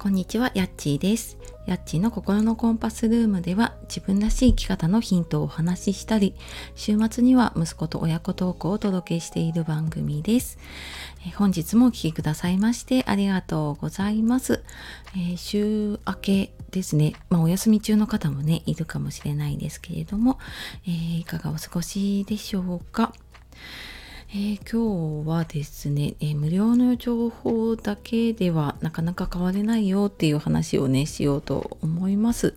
こんにちは、やっちーです。やっちーの心のコンパスルームでは自分らしい生き方のヒントをお話ししたり、週末には息子と親子トークをお届けしている番組です。え本日もお聴きくださいましてありがとうございます。えー週明けですね、まあお休み中の方もね、いるかもしれないですけれども、えーいかがお過ごしでしょうか。えー今日はですね、えー無料の情報だけではなかなか変われないよっていう話をねしようと思います。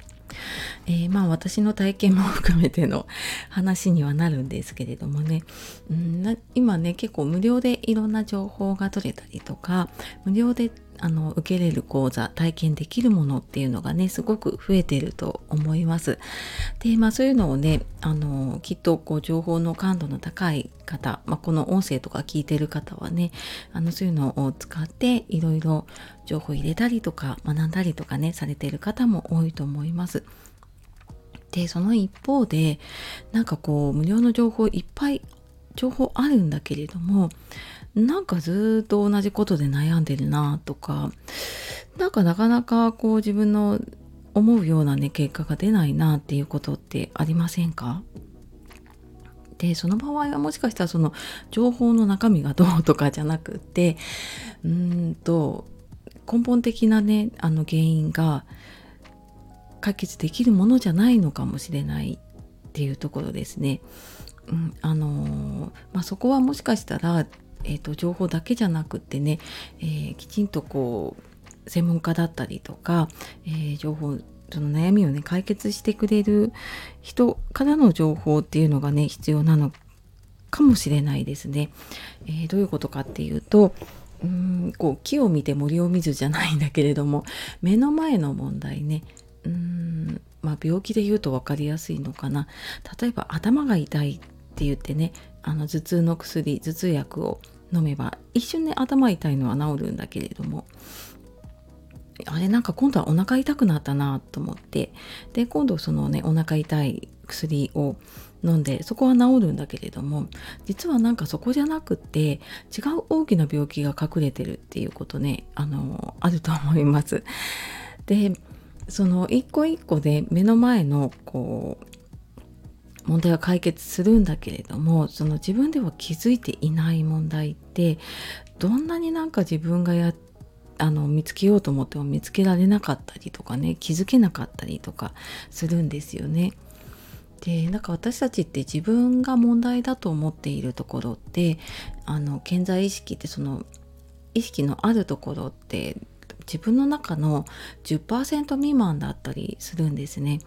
えーまあ私の体験も含めての話にはなるんですけれどもね、うん、な今ね結構無料でいろんな情報が取れたりとか無料であの受けれる講座体験できるものっていうのがねすごく増えてると思います。でまあそういうのをねあのきっとこう情報の感度の高い方、まあ、この音声とか聞いてる方はねあのそういうのを使っていろいろ情報入れたりとか学んだりとかねされてる方も多いと思います。でその一方でなんかこう無料の情報いっぱい情報あるんだけれどもなんかずっと同じことで悩んでるなとかなんかなかなかこう自分の思うようなね結果が出ないなっていうことってありませんか？でその場合はもしかしたらその情報の中身がどうとかじゃなくてうんと根本的なねあの原因が解決できるものじゃないのかもしれないっていうところですね。うん、あのーまあ、そこはもしかしたら、えー、と情報だけじゃなくってね、えーきちんとこう専門家だったりとか、えー情報その悩みをね解決してくれる人からの情報っていうのがね必要なのかもしれないですね。えーどういうことかっていうとうんこう木を見て森を見ずじゃないんだけれども目の前の問題ねうーんまあ病気で言うと分かりやすいのかな例えば頭が痛いっって言ってねあの頭痛の薬頭痛薬を飲めば一瞬ね頭痛いのは治るんだけれどもあれなんか今度はお腹痛くなったなと思ってで今度そのねお腹痛い薬を飲んでそこは治るんだけれども実はなんかそこじゃなくって違う大きな病気が隠れてるっていうことねあのあると思います。でその一個一個で目の前のこう問題は解決するんだけれどもその自分では気づいていない問題ってどんなになんか自分がやあの見つけようと思っても見つけられなかったりとかね気づけなかったりとかするんですよね。でなんか私たちって自分が問題だと思っているところってあの健在意識ってその意識のあるところって自分の中の10%未満だったりするんですね。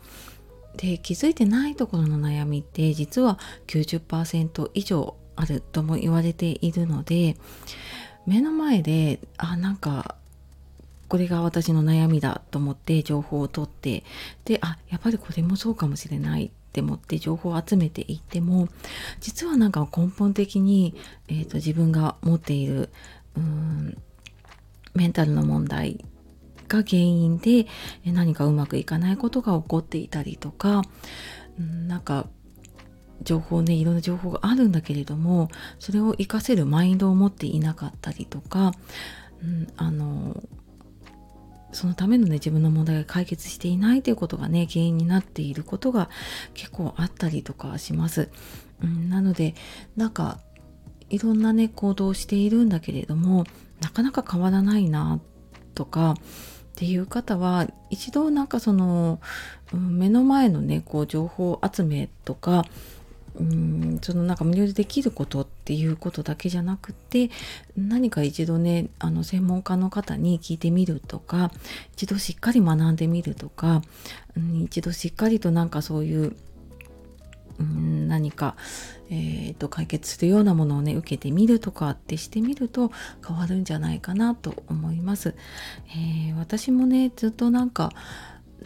で気づいてないところの悩みって実は90%以上あるとも言われているので目の前であなんかこれが私の悩みだと思って情報を取ってであやっぱりこれもそうかもしれないって思って情報を集めていっても実はなんか根本的に、えー、と自分が持っているうーんメンタルの問題が原因で何かうまくいかないことが起こっていたりとかなんか情報ねいろんな情報があるんだけれどもそれを活かせるマインドを持っていなかったりとか、うん、あのそのためのね自分の問題が解決していないということがね原因になっていることが結構あったりとかします。うん、なのでなんかいろんなね行動をしているんだけれどもなかなか変わらないなとかっていう方は一度なんかその、うん目の前のねこう情報集めとかうんそのなんか無料でできることっていうことだけじゃなくて何か一度ねあの専門家の方に聞いてみるとか一度しっかり学んでみるとか、うん一度しっかりとなんかそういううん何か、えーと解決するようなものをね受けてみるとかってしてみると変わるんじゃないかなと思います。えー私もねずっとなんか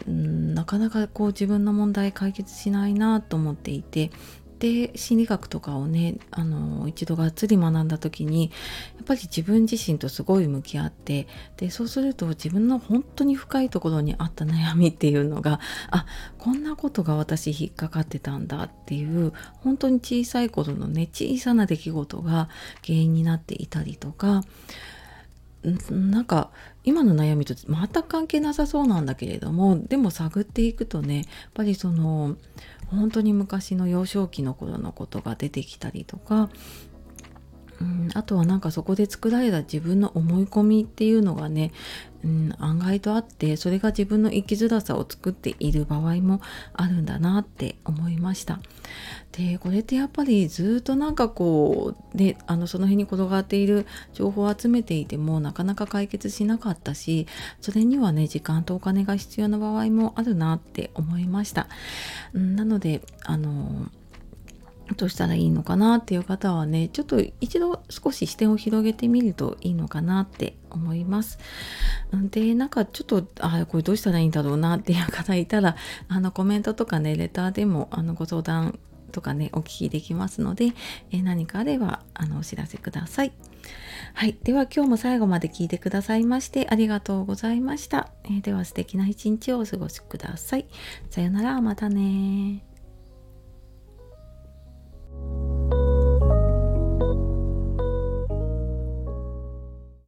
うんなかなかこう自分の問題解決しないなと思っていてで心理学とかをねあの一度がっつり学んだ時にやっぱり自分自身とすごい向き合ってでそうすると自分の本当に深いところにあった悩みっていうのがあこんなことが私引っかかってたんだっていう本当に小さい頃のね小さな出来事が原因になっていたりとかなんか今の悩みと全く関係なさそうなんだけれどもでも探っていくとねやっぱりその本当に昔の幼少期の頃のことが出てきたりとかうん、あとはなんかそこで作られた自分の思い込みっていうのがね、うん、案外とあってそれが自分の生きづらさを作っている場合もあるんだなって思いました。でこれってやっぱりずっとなんかこうであのその辺に転がっている情報を集めていてもなかなか解決しなかったしそれにはね時間とお金が必要な場合もあるなって思いました。うん、なのであのどうしたらいいのかなっていう方はねちょっと一度少し視点を広げてみるといいのかなって思います。でなんかちょっとあこれどうしたらいいんだろうなっていう方いたらあのコメントとかねレターでもあのご相談とかねお聞きできますので、え何かあればあのお知らせください。はい。では今日も最後まで聞いてくださいましてありがとうございました。え、では素敵な一日をお過ごしください。さよなら、またね